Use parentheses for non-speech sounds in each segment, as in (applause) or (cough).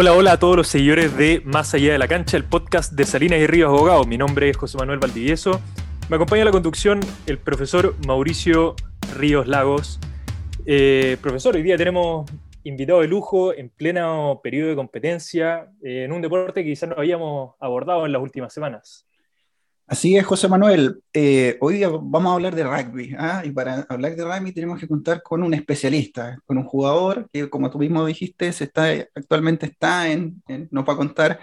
Hola, hola a todos los seguidores de Más Allá de la Cancha, el podcast de Salinas y Ríos Abogados. Mi nombre es José Manuel Valdivieso. Me acompaña en la conducción el profesor Mauricio Ríos Lagos. Eh, profesor, hoy día tenemos invitado de lujo en pleno periodo de competencia eh, en un deporte que quizás no habíamos abordado en las últimas semanas. Así es, José Manuel. Eh, hoy vamos a hablar de rugby. ¿ah? Y para hablar de rugby tenemos que contar con un especialista, con un jugador que, como tú mismo dijiste, se está, actualmente está en, nos va a contar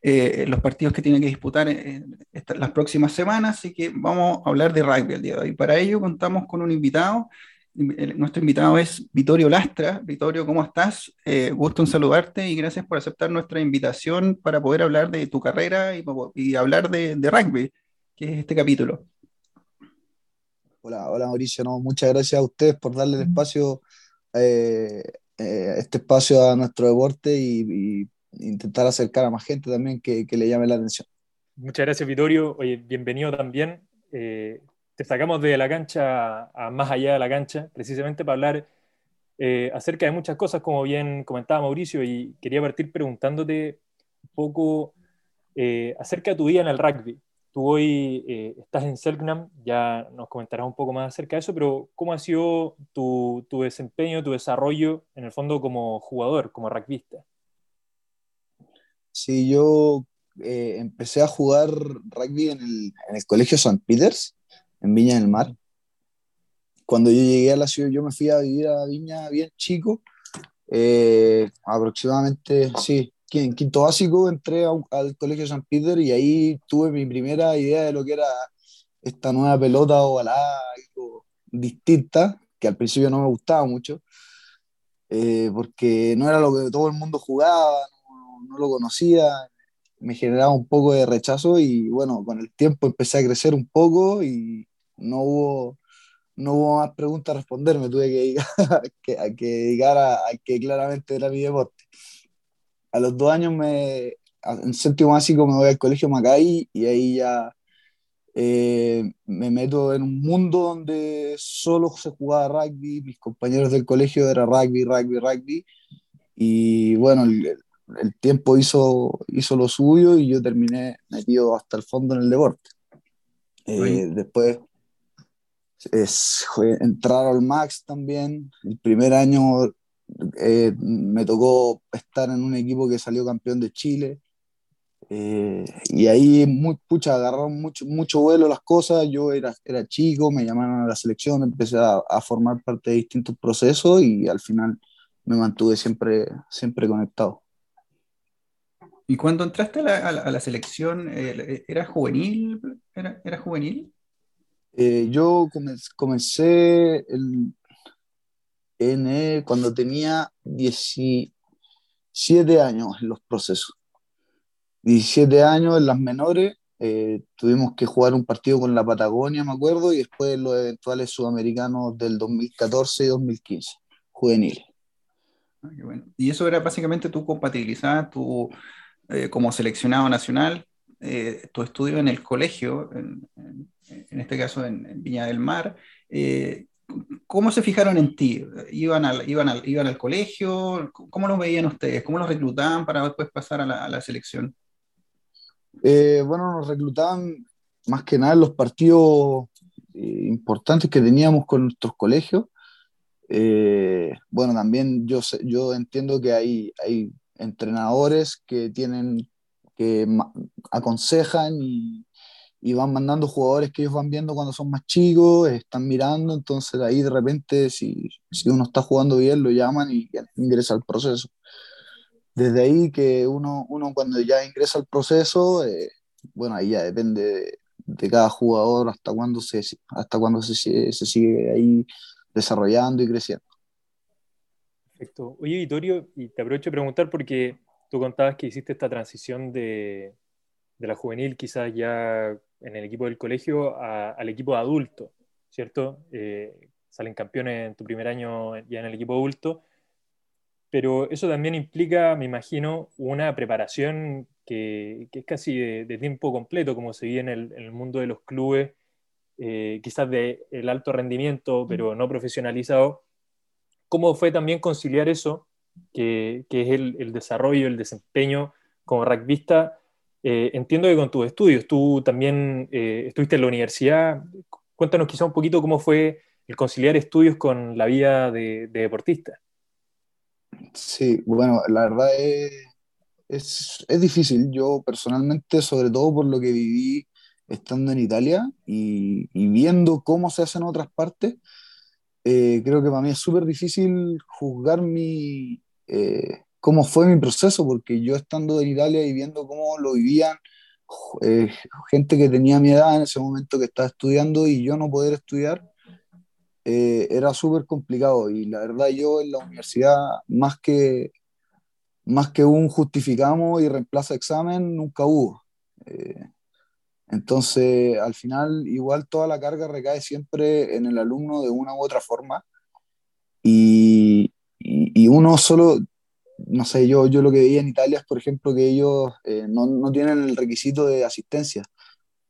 eh, los partidos que tiene que disputar en, las próximas semanas. Así que vamos a hablar de rugby el día de hoy. Para ello contamos con un invitado. Nuestro invitado es Vittorio Lastra. Vittorio, ¿cómo estás? Eh, gusto en saludarte y gracias por aceptar nuestra invitación para poder hablar de tu carrera y, hablar de rugby que es este capítulo. Hola, hola Mauricio, no, muchas gracias a ustedes por darle el espacio, eh, eh, este espacio a nuestro deporte y, intentar acercar a más gente también que, le llame la atención. Muchas gracias, Vittorio. Oye, bienvenido también. Eh, te sacamos de la cancha a más allá de la cancha, precisamente para hablar acerca de muchas cosas, como bien comentaba Mauricio, y quería partir preguntándote un poco acerca de tu vida en el rugby. Tú hoy eh, estás en Selknam, ya nos comentarás un poco más acerca de eso, pero ¿cómo ha sido tu, tu desempeño, tu desarrollo en el fondo como jugador, como rugbyista? Sí, yo eh, empecé a jugar rugby en el, en el Colegio St. Peters, en Viña del Mar. Cuando yo llegué a la ciudad, yo me fui a vivir a Viña bien chico, eh, aproximadamente, sí, en quinto básico entré al Colegio San Peter y ahí tuve mi primera idea de lo que era esta nueva pelota ovalada, algo distinta, que al principio no me gustaba mucho, eh, porque no era lo que todo el mundo jugaba, no, lo conocía, me generaba un poco de rechazo y bueno, con el tiempo empecé a crecer un poco y no hubo, no hubo más preguntas a responder, me tuve que, (laughs) que, que dedicar a, a que claramente era mi deporte a los dos años, me, en séptimo básico, me voy al colegio Macay y ahí ya eh, me meto en un mundo donde solo se jugaba rugby, mis compañeros del colegio era rugby, rugby, rugby, y bueno, el, el tiempo hizo, hizo lo suyo y yo terminé metido hasta el fondo en el deporte. Eh, después es, entrar al Max también, el primer año eh, me tocó estar en un equipo que salió campeón de Chile. Eh, y ahí muy, pucha, agarraron mucho, mucho vuelo las cosas. Yo era, era chico, me llamaron a la selección, empecé a, a, formar parte de distintos procesos y al final me mantuve siempre, siempre conectado. ¿Y cuando entraste a la, a la, selección, eh, ¿era juvenil? ¿Era, era juvenil? yo comencé el, en, cuando tenía 17 años en los procesos. 17 años en las menores, eh, tuvimos que jugar un partido con la Patagonia, me acuerdo, y después los eventuales sudamericanos del 2014 y 2015, juveniles. Ah, y eso era básicamente tu compatibilizar tu, eh, como seleccionado nacional, eh, tu estudio en el colegio, en, este caso en, Viña del Mar, ¿Cómo se fijaron en ti? ¿Iban al, iban al, iban al colegio? ¿Cómo los veían ustedes? ¿Cómo los reclutaban para después pasar a la, selección? Eh, bueno, nos reclutaban más que nada en los partidos eh, importantes que teníamos con nuestros colegios. Eh, bueno, también yo, yo entiendo que hay, hay entrenadores que tienen que aconsejan y, y van mandando jugadores que ellos van viendo cuando son más chicos, están mirando, entonces ahí de repente si, si uno está jugando bien lo llaman y ingresa al proceso. Desde ahí que uno, uno cuando ya ingresa al proceso, eh, bueno, ahí ya depende de, cada jugador hasta cuándo se, hasta cuando se, se sigue ahí desarrollando y creciendo. Perfecto. Oye, Vittorio, y te aprovecho de preguntar porque tú contabas que hiciste esta transición de, de la juvenil quizás ya en el equipo del colegio al equipo adulto, ¿cierto? Eh, salen campeones en tu primer año ya en el equipo adulto, pero eso también implica, me imagino, una preparación que, es casi de, tiempo completo, como se ve en el, mundo de los clubes, eh, quizás de el alto rendimiento, pero no profesionalizado. ¿Cómo fue también conciliar eso que, que es el, el, desarrollo, el desempeño como rugbyista. Eh, entiendo que con tus estudios, tú también eh, estuviste en la universidad. Cuéntanos quizá un poquito cómo fue el conciliar estudios con la vida de, de deportista. Sí, bueno, la verdad es, es, es, difícil. Yo personalmente, sobre todo por lo que viví estando en Italia y, y viendo cómo se hace en otras partes, eh, creo que para mí es súper difícil juzgar mi, eh, cómo fue mi proceso, porque yo estando en Italia y viendo cómo lo vivían eh, gente que tenía mi edad en ese momento que estaba estudiando y yo no poder estudiar, eh, era súper complicado. Y la verdad yo en la universidad, más que, más que un justificamos y reemplaza examen, nunca hubo. Eh, entonces, al final, igual toda la carga recae siempre en el alumno de una u otra forma. Y, y, uno solo, no sé, yo, yo lo que veía en Italia es, por ejemplo, que ellos eh, no, no, tienen el requisito de asistencia.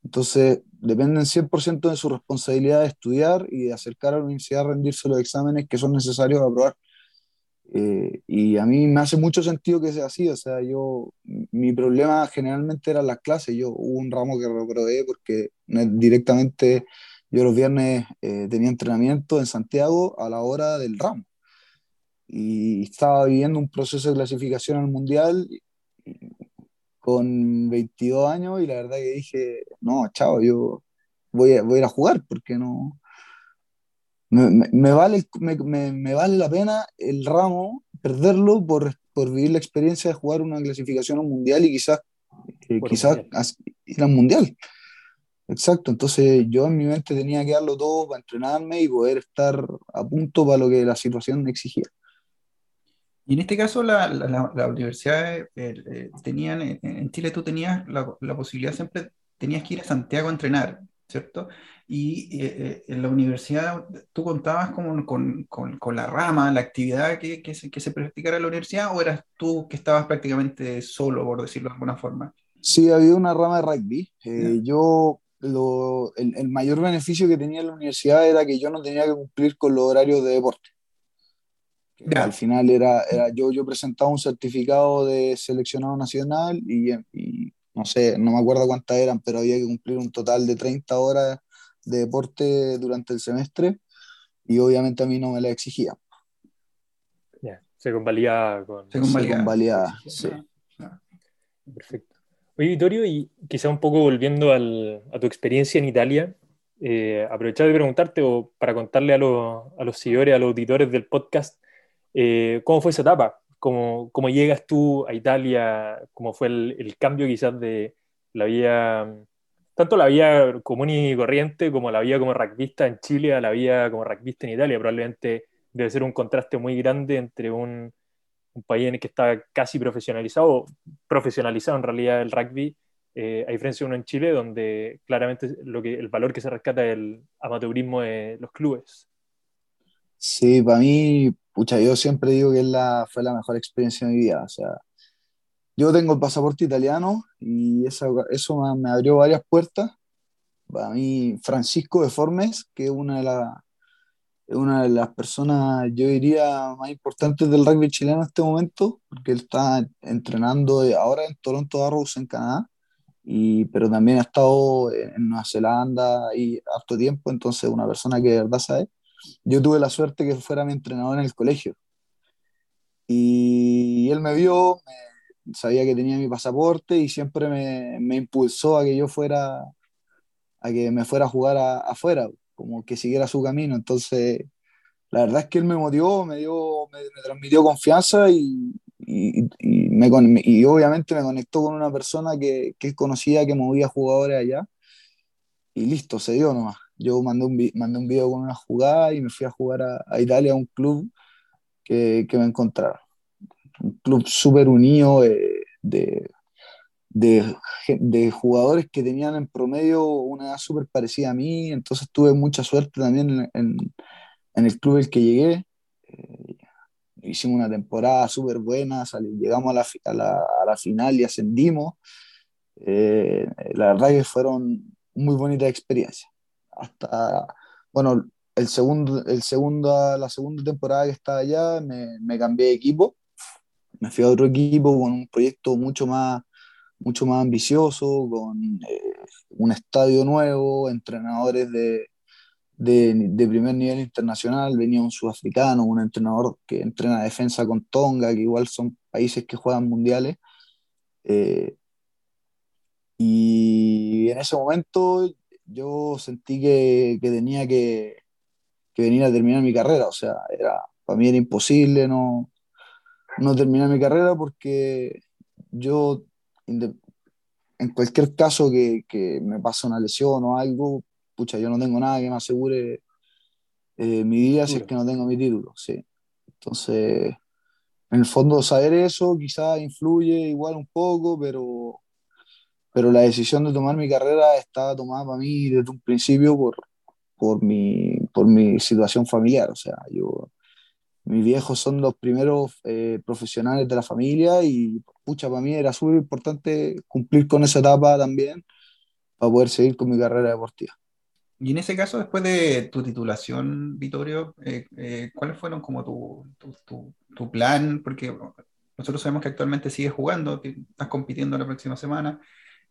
Entonces, dependen 100% de su responsabilidad de estudiar y de acercar a la universidad a rendirse los exámenes que son necesarios para aprobar. Eh, y a mí me hace mucho sentido que sea así, o sea, yo, mi problema generalmente era las clases, yo hubo un ramo que reprobé porque directamente yo los viernes eh, tenía entrenamiento en Santiago a la hora del ramo y estaba viviendo un proceso de clasificación al mundial con 22 años y la verdad que dije, no, chao, yo voy a, voy a ir a jugar porque no, me, me, vale, me, me, vale la pena el ramo, perderlo por, por, vivir la experiencia de jugar una clasificación a un mundial y quizás, eh, quizás ir al mundial. Exacto, entonces yo en mi mente tenía que darlo todo para entrenarme y poder estar a punto para lo que la situación me exigía. Y en este caso, la, la, la universidad eh, eh, tenían, en Chile tú tenías la, la, posibilidad, siempre tenías que ir a Santiago a entrenar, ¿cierto? Y eh, eh, en la universidad tú contabas con, con, con, la rama, la actividad que, que, se, que se practicara en la universidad, o eras tú que estabas prácticamente solo, por decirlo de alguna forma? Sí, había una rama de rugby. Eh, yo, lo, el, el, mayor beneficio que tenía la universidad era que yo no tenía que cumplir con los horarios de deporte. Al final era, era yo, yo presentaba un certificado de seleccionado nacional y, y no sé, no me acuerdo cuántas eran, pero había que cumplir un total de 30 horas de deporte durante el semestre y obviamente a mí no me la exigía. Yeah, se convalía con... Se convalía, sí. Perfecto. Oye, Vittorio, y quizá un poco volviendo al, a tu experiencia en Italia, eh, aprovechar de preguntarte o para contarle a, lo, a, los seguidores, a los auditores del podcast, eh, ¿cómo fue esa etapa? ¿Cómo, ¿Cómo, llegas tú a Italia? ¿Cómo fue el, cambio quizás de la vida tanto la vía común y corriente como la vía como rugbyista en Chile a la vía como rugbyista en Italia. Probablemente debe ser un contraste muy grande entre un, país en el que está casi profesionalizado, profesionalizado en realidad el rugby, eh, a diferencia de uno en Chile, donde claramente lo que, el valor que se rescata es el amateurismo de los clubes. Sí, para mí, pucha, yo siempre digo que la, fue la mejor experiencia de mi vida. O sea, yo tengo el pasaporte italiano y eso, eso me, abrió varias puertas. Para mí, Francisco de Formes, que es una de, la, una de las personas, yo diría, más importantes del rugby chileno en este momento, porque él está entrenando ahora en Toronto Arrows, en Canadá, y, pero también ha estado en Nueva Zelanda y harto tiempo, entonces una persona que de verdad sabe. Yo tuve la suerte que fuera mi entrenador en el colegio. Y él me vio, sabía que tenía mi pasaporte y siempre me, me, impulsó a que yo fuera, a que me fuera a jugar afuera, como que siguiera su camino. Entonces, la verdad es que él me motivó, me, dio, me transmitió confianza y, y, y, me, y obviamente me conectó con una persona que, que conocía, que movía jugadores allá. Y listo, se dio nomás. Yo mandé un, mandé un video con una jugada y me fui a jugar a, Italia, a un club que, que me encontraron un club súper unido de, de, de, jugadores que tenían en promedio una edad súper parecida a mí, entonces tuve mucha suerte también en, en, en el club al que llegué. Eh, hicimos una temporada súper buena, llegamos a la, a, la, a la, final y ascendimos. Eh, la verdad que fueron muy bonitas experiencias. Hasta, bueno, el segundo, el segundo, la segunda temporada que estaba allá me, me cambié de equipo me fui a otro equipo con un proyecto mucho más, mucho más ambicioso, con eh, un estadio nuevo, entrenadores de, de, primer nivel internacional, venía un sudafricano, un entrenador que entrena defensa con Tonga, que igual son países que juegan mundiales. Eh, y en ese momento yo sentí que, que tenía que, que, venir a terminar mi carrera, o sea, era, para mí era imposible no, no terminar mi carrera porque yo, en cualquier caso que, que me pase una lesión o algo, pucha, yo no tengo nada que me asegure eh, mi vida si es que no tengo mi título, sí. Entonces, en el fondo saber eso quizás influye igual un poco, pero, pero la decisión de tomar mi carrera estaba tomada para mí desde un principio por, por, mi, por mi situación familiar. O sea, yo, mis viejos son los primeros eh, profesionales de la familia y, pucha, para mí era súper importante cumplir con esa etapa también para poder seguir con mi carrera deportiva. Y en ese caso, después de tu titulación, Vittorio, eh, eh, ¿cuáles fueron como tu, tu, tu, plan? Porque nosotros sabemos que actualmente sigues jugando, estás compitiendo la próxima semana.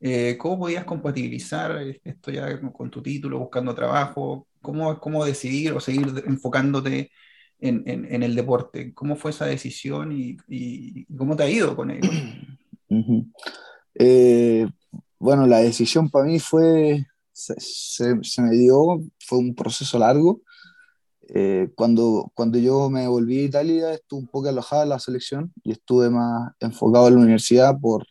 Eh, ¿Cómo podías compatibilizar esto ya con tu título, buscando trabajo? ¿Cómo, cómo decidir o seguir enfocándote en, en, en el deporte? ¿Cómo fue esa decisión y, y cómo te ha ido con ello? (clears throat) bueno, la decisión para mí fue se, se, me dio, fue un proceso largo. Eh, cuando, cuando yo me volví a Italia, estuve un poco alojada en la selección y estuve más enfocado en la universidad por,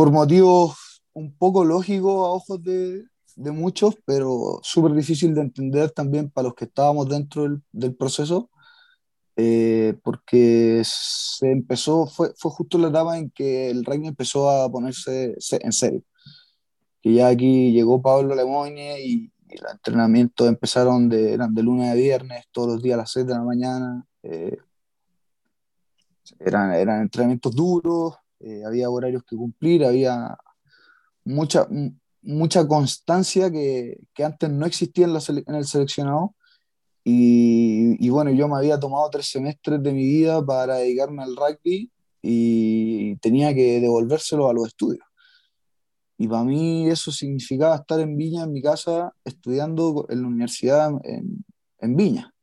por motivos un poco lógicos a ojos de, de muchos, pero súper difícil de entender también para los que estábamos dentro del, del proceso, eh, porque se empezó, fue, fue justo la etapa en que el rugby empezó a ponerse en serio que ya aquí llegó Pablo Lemoine y, los entrenamientos empezaron de, eran de lunes a viernes, todos los días a las 6 de la mañana. Eh, eran, eran entrenamientos duros, eh, había horarios que cumplir, había mucha, mucha constancia que, que antes no existía en, la en el seleccionado. Y, y, bueno, yo me había tomado tres semestres de mi vida para dedicarme al rugby y tenía que devolvérselo a los estudios. Y para mí eso significaba estar en Viña, en mi casa, estudiando en la universidad en, en Viña.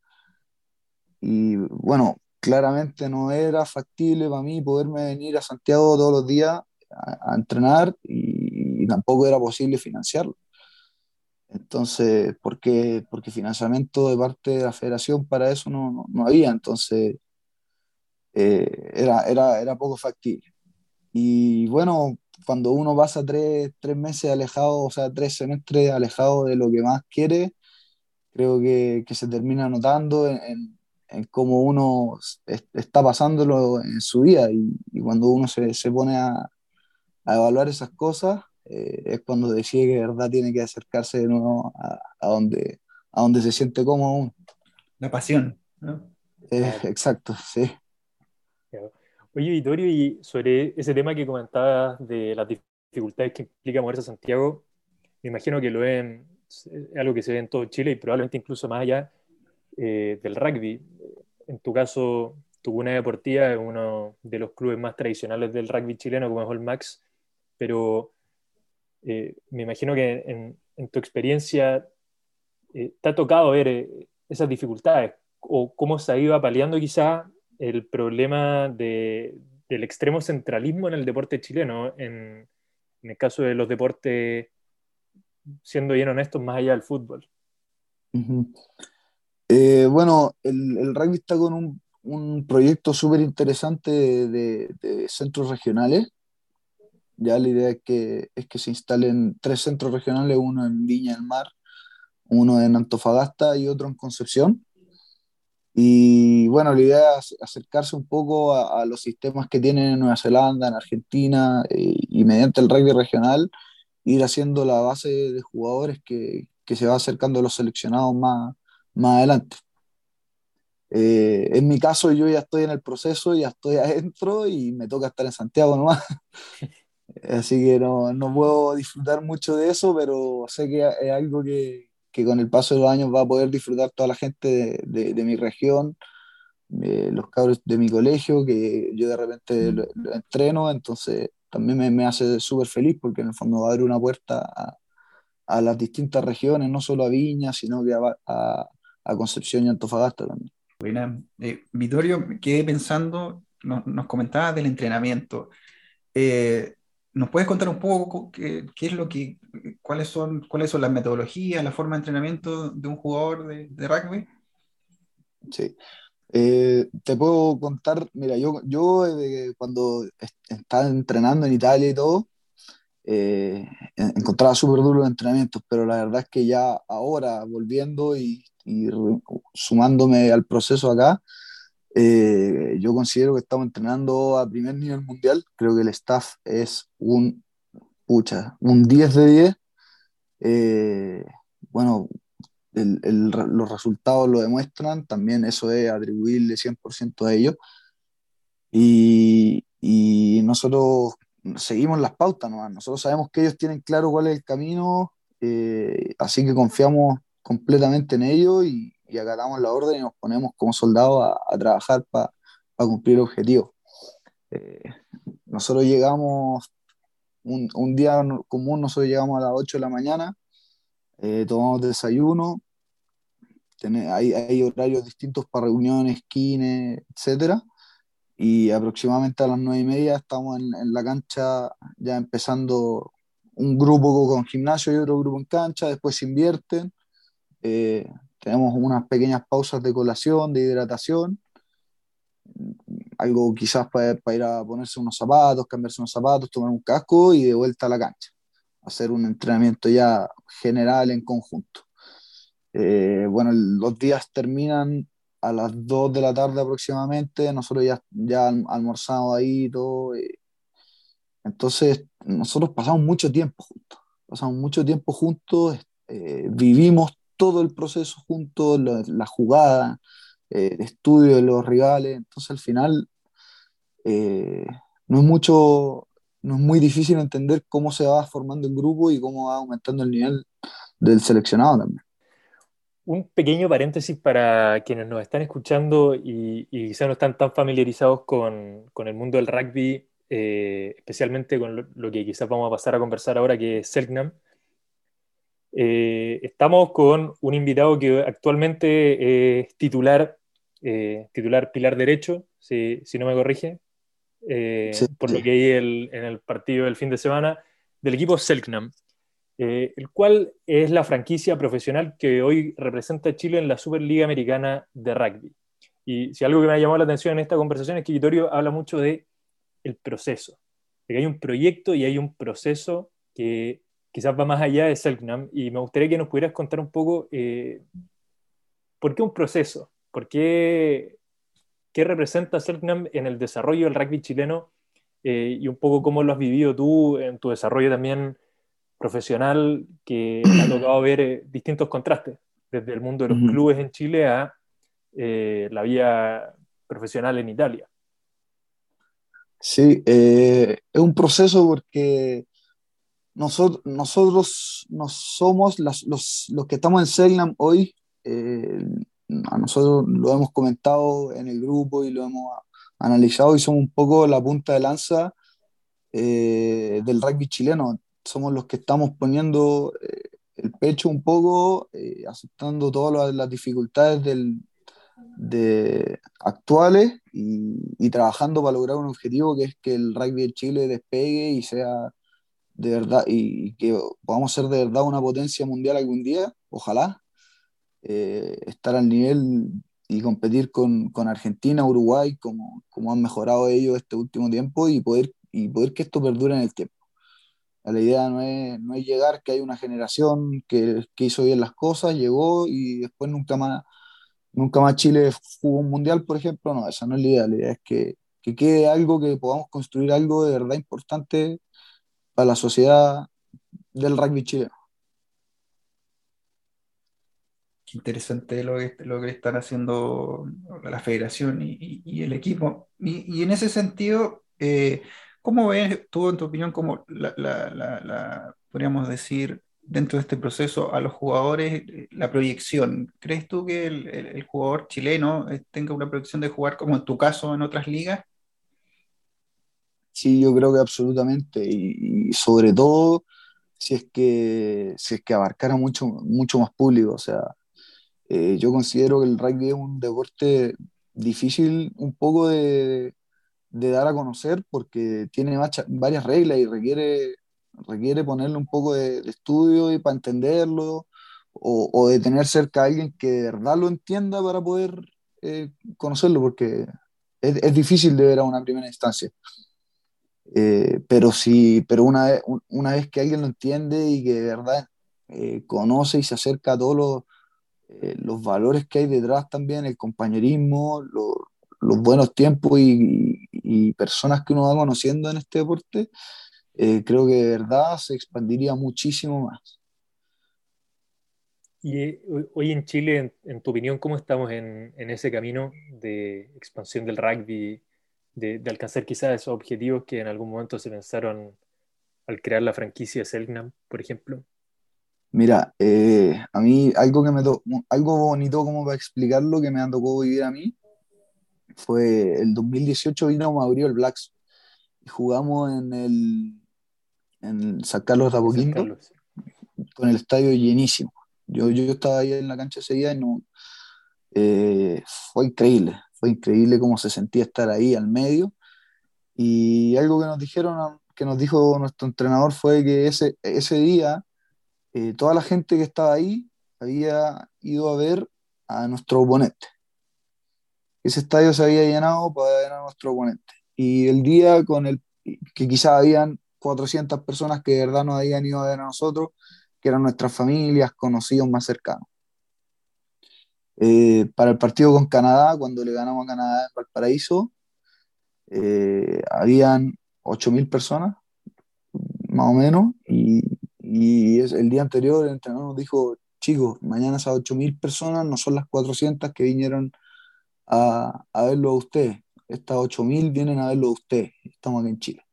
Y bueno, claramente no era factible para mí poderme venir a Santiago todos los días a, entrenar y, tampoco era posible financiarlo. Entonces, porque, porque financiamiento de parte de la federación para eso no, no, había, entonces eh, era, era, era poco factible. Y bueno, cuando uno pasa tres, tres meses alejado, o sea, tres semestres alejado de lo que más quiere, creo que, que se termina notando en, cómo uno está pasándolo en su vida y, y cuando uno se, se pone a, a, evaluar esas cosas, eh, es cuando decide que de verdad tiene que acercarse de nuevo a, a donde, a donde se siente cómodo La pasión, ¿no? Eh, exacto, sí. Oye, Vittorio, y sobre ese tema que comentabas de las dificultades que implica moverse a Santiago, me imagino que lo ven, es algo que se ve en todo Chile y probablemente incluso más allá eh, del rugby. En tu caso, tu Cuna Deportiva es uno de los clubes más tradicionales del rugby chileno, como es All Max, pero eh, me imagino que en, tu experiencia eh, te ha tocado ver eh, esas dificultades o cómo se ha ido apaleando quizá el problema de, del extremo centralismo en el deporte chileno, en, el caso de los deportes, siendo bien honestos, más allá del fútbol. Eh, bueno, el, el, rugby está con un, proyecto súper interesante de, centros regionales. Ya la idea es que, es que se instalen tres centros regionales, uno en Viña del Mar, uno en Antofagasta y otro en Concepción. Y bueno, la idea es acercarse un poco a, los sistemas que tienen en Nueva Zelanda, en Argentina, eh, y mediante el rugby regional, ir haciendo la base de jugadores que se va acercando a los seleccionados más, más adelante. Eh, en mi caso, yo ya estoy en el proceso, ya estoy (laughs) adentro y me toca estar en Santiago nomás. (laughs) Así que no, no puedo disfrutar mucho de eso, pero sé que es algo que, que con el paso de los años va a poder disfrutar toda la gente de, de, de mi región, eh, los cabros de mi colegio, que yo de repente lo, entreno, entonces también me, me hace súper feliz porque en el fondo va a abrir una puerta a, a, las distintas regiones, no solo a Viña, sino que a, a, a Concepción y Antofagasta también. Buena. Eh, Vittorio, quedé pensando, nos, nos comentabas del entrenamiento. Eh, ¿Nos puedes contar un poco qué, qué, es lo que, cuáles son, cuáles son las metodologías, la forma de entrenamiento de un jugador de, de rugby? Sí. Eh, te puedo contar, mira, yo, yo eh, cuando estaba entrenando en Italia y todo, eh, encontraba súper duro los entrenamientos, pero la verdad es que ya ahora volviendo y, y sumándome al proceso acá, eh, yo considero que estamos entrenando a primer nivel mundial, creo que el staff es un, pucha, un 10 de 10. Eh, bueno, el, el, los resultados lo demuestran, también eso es atribuirle 100% a ellos. Y, y, nosotros seguimos las pautas, ¿no? nosotros sabemos que ellos tienen claro cuál es el camino, eh, así que confiamos completamente en ellos y, y, acatamos la orden y nos ponemos como soldados a, trabajar para pa cumplir el objetivo. Eh, nosotros llegamos, un, un, día común, nosotros llegamos a las 8 de la mañana, eh, tomamos desayuno, hay, hay, horarios distintos para reuniones, kines, etcétera. Y aproximadamente a las nueve y media estamos en, en, la cancha ya empezando un grupo con gimnasio y otro grupo en cancha, después se invierten. Eh, tenemos unas pequeñas pausas de colación, de hidratación, algo quizás para, para ir a ponerse unos zapatos, cambiarse unos zapatos, tomar un casco y de vuelta a la cancha. Hacer un entrenamiento ya general en conjunto. Eh, bueno, los días terminan a las 2 de la tarde aproximadamente, nosotros ya, ya almorzamos ahí y todo. Eh. Entonces, nosotros pasamos mucho tiempo juntos, pasamos mucho tiempo juntos, eh, vivimos todo el proceso juntos, la, la jugada, eh, el estudio de los rivales, entonces al final eh, no es mucho, no es muy difícil entender cómo se va formando el grupo y cómo va aumentando el nivel del seleccionado también un pequeño paréntesis para quienes nos están escuchando y, y quizás no están tan familiarizados con, con el mundo del rugby, eh, especialmente con lo, lo, que quizás vamos a pasar a conversar ahora, que es Selknam. Eh, estamos con un invitado que actualmente es titular, eh, titular pilar derecho, si, si, no me corrige, eh, sí, por sí. lo que hay el, en el partido del fin de semana, del equipo Selknam eh, el cual es la franquicia profesional que hoy representa a Chile en la Superliga Americana de Rugby. Y si algo que me ha llamado la atención en esta conversación es que Vittorio habla mucho de el proceso, de que hay un proyecto y hay un proceso que quizás va más allá de Selknam, y me gustaría que nos pudieras contar un poco eh, por qué un proceso, por qué, qué representa Selknam en el desarrollo del rugby chileno eh, y un poco cómo lo has vivido tú en tu desarrollo también profesional que ha (clears throat) tocado ver eh, distintos contrastes, desde el mundo de los uh -huh. clubes en Chile a eh, la vía profesional en Italia. Sí, eh, es un proceso porque nosotros, nosotros no somos las, los, los, que estamos en Selnam hoy, eh, a nosotros lo hemos comentado en el grupo y lo hemos analizado y somos un poco la punta de lanza eh, del rugby chileno somos los que estamos poniendo eh, el pecho un poco, eh, aceptando todas las dificultades del, de, actuales y, trabajando para lograr un objetivo que es que el rugby de Chile despegue y sea de verdad, y, y que podamos ser de verdad una potencia mundial algún día, ojalá, eh, estar al nivel y competir con, con Argentina, Uruguay, como, como han mejorado ellos este último tiempo y poder, y poder que esto perdure en el tiempo. La idea no es, no es llegar que hay una generación que, que, hizo bien las cosas, llegó y después nunca más, nunca más Chile jugó un mundial, por ejemplo. No, esa no es la idea. La idea es que, que quede algo, que podamos construir algo de verdad importante para la sociedad del rugby chileno. Qué interesante lo que, lo que están haciendo la federación y, y, el equipo. Y, y, en ese sentido, eh, ¿Cómo ves tú, en tu opinión, como la, la, podríamos decir, dentro de este proceso a los jugadores la proyección. ¿Crees tú que el, jugador chileno eh, tenga una proyección de jugar como en tu caso en otras ligas? Sí, yo creo que absolutamente. Y, sobre todo si es que, si es que abarcara mucho, mucho más público. O sea, eh, yo considero que el rugby es un deporte difícil un poco de, de dar a conocer porque tiene varias reglas y requiere, requiere ponerle un poco de, estudio y para entenderlo o, o, de tener cerca a alguien que de verdad lo entienda para poder eh, conocerlo porque es, es, difícil de ver a una primera instancia. Eh, pero sí, pero una vez, una vez que alguien lo entiende y que de verdad eh, conoce y se acerca a todos los, los valores que hay detrás también, el compañerismo, los, los buenos tiempos y, personas que uno va conociendo en este deporte, eh, creo que de verdad se expandiría muchísimo más. Y eh, hoy en Chile, en, tu opinión, ¿cómo estamos en, en, ese camino de expansión del rugby, de, de, alcanzar quizás esos objetivos que en algún momento se pensaron al crear la franquicia Selknam, por ejemplo? Mira, eh, a mí algo que me algo bonito como para explicarlo que me han tocado vivir a mí fue el 2018 vino a el Blacks y jugamos en el en San Carlos de Apoquindo con el estadio llenísimo. Yo, yo estaba ahí en la cancha ese día y no, eh, fue increíble, fue increíble cómo se sentía estar ahí al medio. Y algo que nos dijeron, que nos dijo nuestro entrenador fue que ese, ese día eh, toda la gente que estaba ahí había ido a ver a nuestro oponente ese estadio se había llenado para ver a nuestro oponente. Y el día con el que quizás habían 400 personas que de verdad nos habían ido a ver a nosotros, que eran nuestras familias, conocidos más cercanos. Eh, para el partido con Canadá, cuando le ganamos a Canadá en Valparaíso, eh, habían 8.000 personas, más o menos, y, y el día anterior el entrenador nos dijo, chicos, mañana esas 8.000 personas no son las 400 que vinieron a, a verlo a usted. Estas 8.000 vienen a verlo a usted. Estamos aquí en Chile.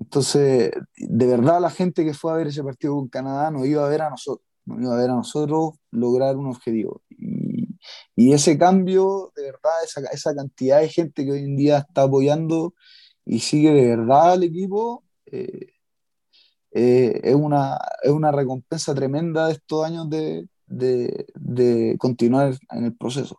Entonces, de verdad la gente que fue a ver ese partido con Canadá nos iba a ver a nosotros, nos iba a ver a nosotros lograr un objetivo. Y, y ese cambio, de verdad, esa, esa, cantidad de gente que hoy en día está apoyando y sigue de verdad al equipo, eh, eh, es, una, es una recompensa tremenda de estos años de, de, de continuar en el proceso.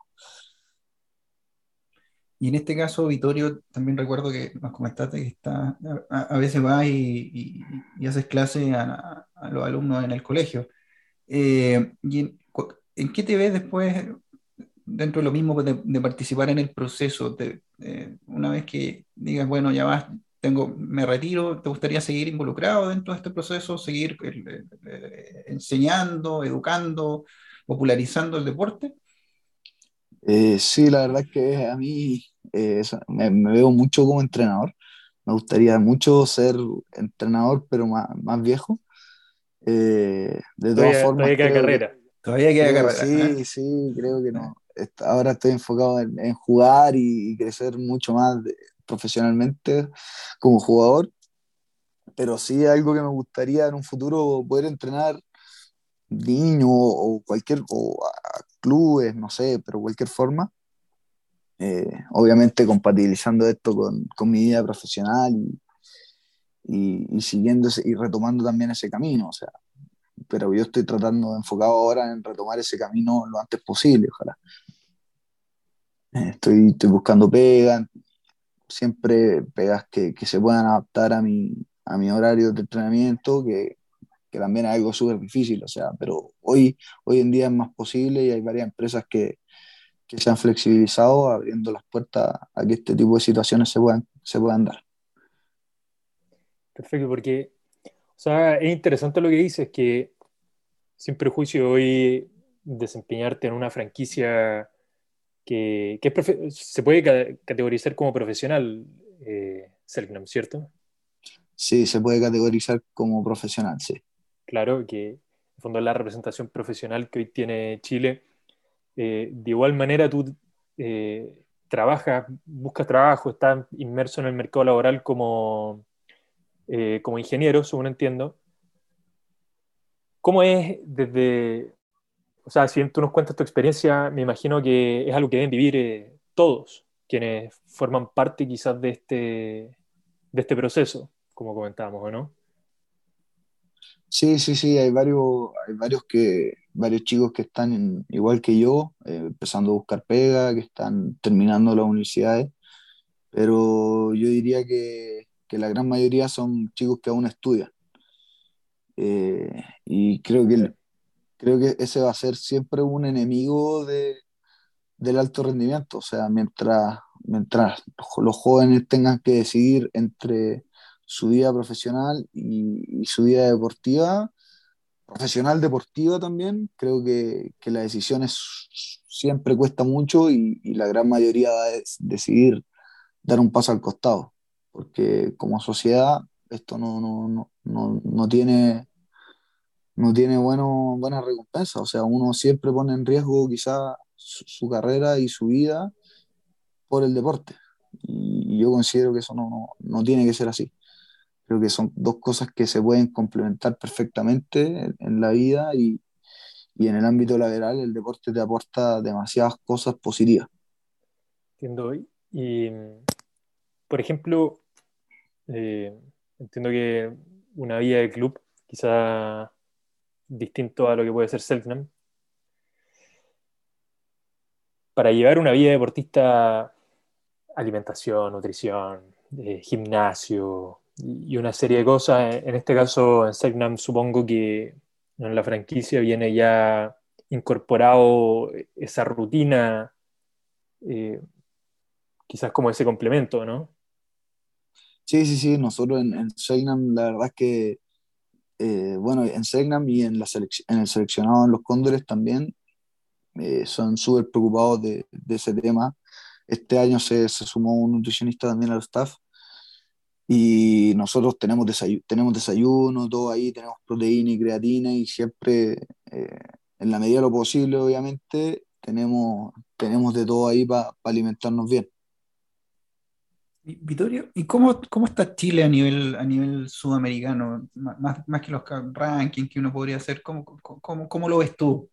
Y en este caso, Vittorio, también recuerdo que nos comentaste que está, a, veces vas y, y, haces clase a, los alumnos en el colegio. Eh, y en, qué te ves después, dentro de lo mismo de, participar en el proceso? una vez que digas, bueno, ya vas, tengo, me retiro, ¿te gustaría seguir involucrado dentro de este proceso, seguir eh, eh, enseñando, educando, popularizando el deporte? Eh, sí, la verdad es que a mí eh, me, veo mucho como entrenador. Me gustaría mucho ser entrenador, pero más, más viejo. Eh, de todas formas. Todavía queda carrera. todavía queda carrera. Sí, sí, creo que no. Ahora estoy enfocado en, jugar y, crecer mucho más profesionalmente como jugador. Pero sí, algo que me gustaría en un futuro poder entrenar niños o cualquier, o clubes, no sé, pero cualquier forma. Eh, obviamente compatibilizando esto con, con, mi vida profesional y, y, siguiendo y retomando también ese camino. O sea, pero yo estoy tratando de enfocado ahora en retomar ese camino lo antes posible, ojalá. Eh, estoy, estoy buscando pegas, siempre pegas que, que, se puedan adaptar a mi, a mi horario de entrenamiento, que, que también es algo súper difícil, o sea, pero hoy, hoy en día es más posible y hay varias empresas que, que se han flexibilizado abriendo las puertas a que este tipo de situaciones se puedan, se puedan dar. Perfecto, porque o sea, es interesante lo que dices, que sin prejuicio hoy desempeñarte en una franquicia que, que se puede categorizar como profesional, eh, Selknam, ¿cierto? Sí, se puede categorizar como profesional, sí claro, que en fondo es la representación profesional que hoy tiene Chile. Eh, de igual manera tú eh, trabajas, buscas trabajo, estás inmerso en el mercado laboral como, eh, como ingeniero, según entiendo. ¿cómo es desde, o sea, si tú nos cuentas tu experiencia, me imagino que es algo que deben vivir todos quienes forman parte quizás de este, de este proceso, como comentábamos, ¿o no? Sí, sí, sí, hay varios, hay varios que, varios chicos que están igual que yo, eh, empezando a buscar pega, que están terminando las universidades, pero yo diría que, que la gran mayoría son chicos que aún estudian. Eh, y creo que, creo que ese va a ser siempre un enemigo de, del alto rendimiento. O sea, mientras, mientras los jóvenes tengan que decidir entre su vida profesional y, su vida deportiva, profesional deportiva también, creo que, que la decisión siempre cuesta mucho y, la gran mayoría va a decidir dar un paso al costado, porque como sociedad esto no, no, no, no tiene, no tiene bueno, buena recompensa, o sea, uno siempre pone en riesgo quizá su, su carrera y su vida por el deporte, y, yo considero que eso no, no tiene que ser así. Creo que son dos cosas que se pueden complementar perfectamente en la vida y, y en el ámbito laboral el deporte te aporta demasiadas cosas positivas. Entiendo. Y, por ejemplo, eh, entiendo que una vida de club, quizá distinto a lo que puede ser Selknam, para llevar una vida deportista, alimentación, nutrición, eh, gimnasio, y una serie de cosas. En este caso, en Segnam supongo que en la franquicia viene ya incorporado esa rutina, eh, quizás como ese complemento, ¿no? Sí, sí, sí, nosotros en, en Segnam la verdad es que, eh, bueno, en Segnam y en, la en el seleccionado en los Cóndores también eh, son súper preocupados de, ese tema. Este año se sumó un nutricionista también al staff y nosotros tenemos, desayuno, tenemos desayuno, todo ahí, tenemos proteína y creatina y siempre, eh, en la medida de lo posible, obviamente, tenemos, tenemos de todo ahí para alimentarnos bien. Vittorio, ¿y cómo, cómo, está Chile a nivel, a nivel sudamericano? Más, más que los rankings que uno podría hacer, ¿cómo, cómo, cómo lo ves tú?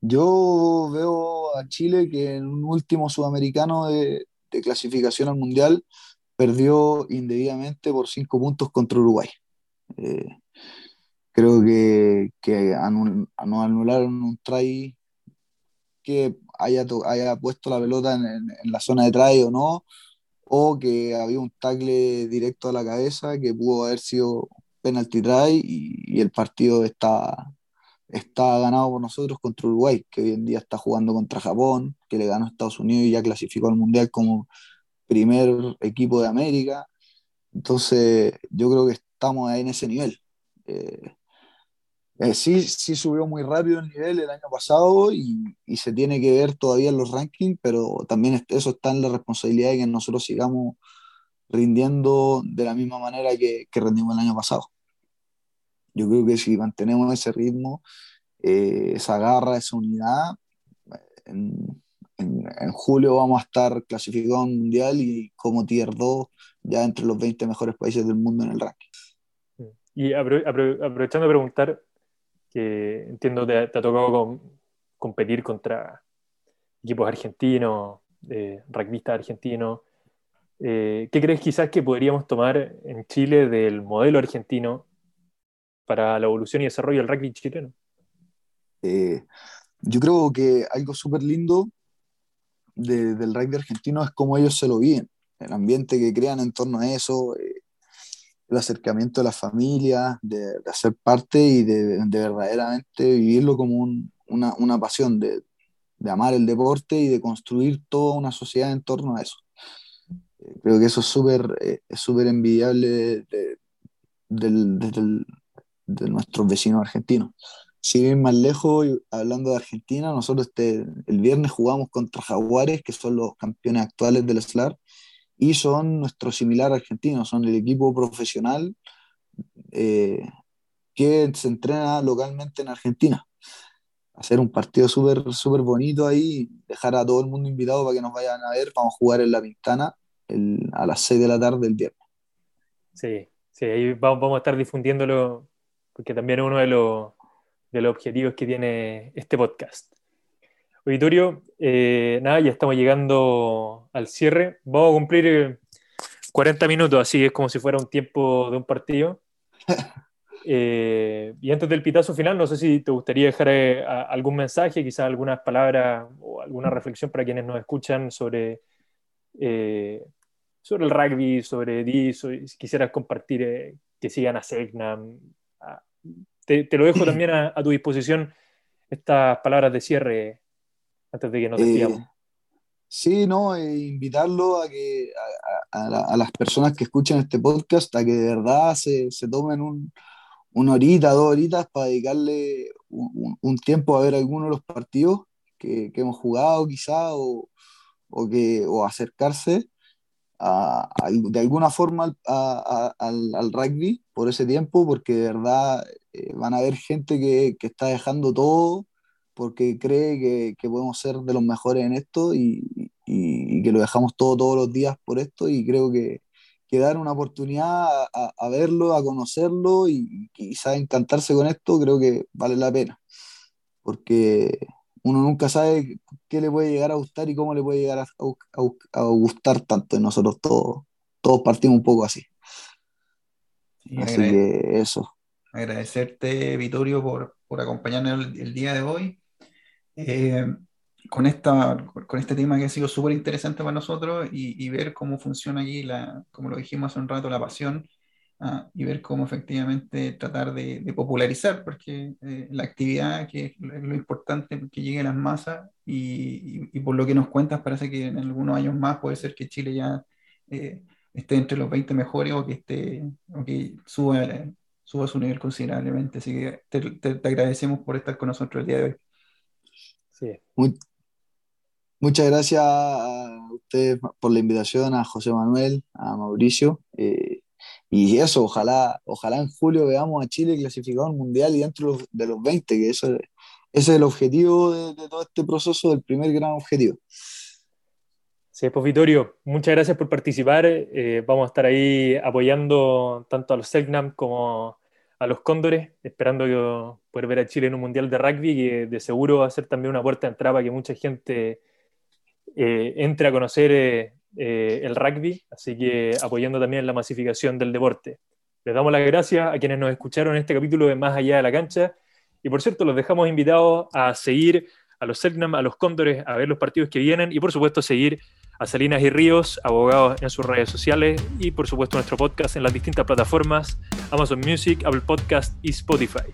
Yo veo a Chile que en un último sudamericano de, de clasificación al Mundial perdió indebidamente por cinco puntos contra Uruguay. Eh, creo que, que anul, anularon un try que haya, haya puesto la pelota en, en, la zona de try o no, o que había un tackle directo a la cabeza que pudo haber sido penalty try y, y el partido está, está ganado por nosotros contra Uruguay, que hoy en día está jugando contra Japón, que le ganó a Estados Unidos y ya clasificó al Mundial como primer equipo de América. Entonces, yo creo que estamos ahí en ese nivel. Eh, eh, sí, sí subió muy rápido el nivel el año pasado y, y, se tiene que ver todavía en los rankings, pero también eso está en la responsabilidad de que nosotros sigamos rindiendo de la misma manera que, que rendimos el año pasado. Yo creo que si mantenemos ese ritmo, eh, esa garra, esa unidad, en, en, julio vamos a estar clasificados en mundial y como tier 2 ya entre los 20 mejores países del mundo en el ranking. Y aprovechando de preguntar, que entiendo te, te ha tocado competir contra equipos argentinos, eh, rugbyistas argentinos. Eh, ¿Qué crees quizás que podríamos tomar en Chile del modelo argentino para la evolución y desarrollo del rugby chileno? Eh, yo creo que algo súper lindo del rugby argentino es cómo ellos se lo viven, el ambiente que crean en torno a eso, eh, el acercamiento de la familia, de, de hacer parte y de, de verdaderamente vivirlo como un, una, una, pasión, de, de, amar el deporte y de construir toda una sociedad en torno a eso. Eh, creo que eso es súper eh, súper envidiable de, de nuestros vecinos argentinos. Si bien más lejos, hablando de Argentina, nosotros este, el viernes jugamos contra Jaguares, que son los campeones actuales del SLAR, y son nuestro similar argentino, son el equipo profesional eh, que se entrena localmente en Argentina. Hacer un partido súper súper bonito ahí, dejar a todo el mundo invitado para que nos vayan a ver, vamos a jugar en La Pintana el, a las 6 de la tarde el viernes. Sí, sí, ahí vamos, vamos a estar difundiéndolo porque también uno de los, de los objetivos que tiene este podcast. Auditorio, eh, nada, ya estamos llegando al cierre. Vamos a cumplir 40 minutos, así es como si fuera un tiempo de un partido. (laughs) Eh, y antes del pitazo final, no sé si te gustaría dejar eh, algún mensaje, quizás algunas palabras o alguna reflexión para quienes nos escuchan sobre, sobre el rugby, sobre ti, si quisieras compartir que sigan a Segnam. Te, lo dejo también a, tu disposición estas palabras de cierre antes de que nos despidamos. Sí, no, eh, invitarlo a que a, las personas que escuchan este podcast a que de verdad se, tomen un, una horita, dos horitas para dedicarle un, tiempo a ver algunos de los partidos que, hemos jugado quizá o, que, o acercarse de alguna forma al, rugby por ese tiempo, porque de verdad eh, van a haber gente que, que está dejando todo porque cree que, que, podemos ser de los mejores en esto y, y, que lo dejamos todo todos los días por esto. Y creo que, que dar una oportunidad a, a, verlo, a conocerlo y quizás encantarse con esto, creo que vale la pena, porque uno nunca sabe qué le puede llegar a gustar y cómo le puede llegar a, a, gustar tanto, y nosotros todos, todos partimos un poco así. Así que eso. Agradecerte, Vittorio, por, por acompañarnos el día de hoy. Eh, con, esta, con este tema que ha sido súper interesante para nosotros y, ver cómo funciona allí, la, como lo dijimos hace un rato, la pasión ah, y ver cómo efectivamente tratar de, popularizar, porque eh, la actividad que es lo importante que llegue a las masas y, por lo que nos cuentas parece que en algunos años más puede ser que Chile ya eh, esté entre los 20 mejores o que, esté, o que suba, suba su nivel considerablemente. Así que te agradecemos por estar con nosotros el día de hoy muchas gracias a ustedes por la invitación, a José Manuel, a Mauricio. Eh, y eso, ojalá, ojalá en julio veamos a Chile clasificado al Mundial y dentro de los 20, que eso, ese es el objetivo de, todo este proceso, el primer gran objetivo. Sí, pues Vitorio, muchas gracias por participar. Eh, vamos a estar ahí apoyando tanto a los Selknam como a los Cóndores, esperando poder ver a Chile en un Mundial de Rugby, que de seguro va a ser también una puerta de entrada para que mucha gente eh, entre a conocer eh, el rugby, así que apoyando también la masificación del deporte. Les damos las gracias a quienes nos escucharon en este capítulo de Más Allá de la Cancha, y por cierto, los dejamos invitados a seguir a los Selknam, a los Cóndores, a ver los partidos que vienen, y por supuesto seguir a Salinas y Ríos, abogados en sus redes sociales y por supuesto nuestro podcast en las distintas plataformas Amazon Music, Apple Podcast y Spotify.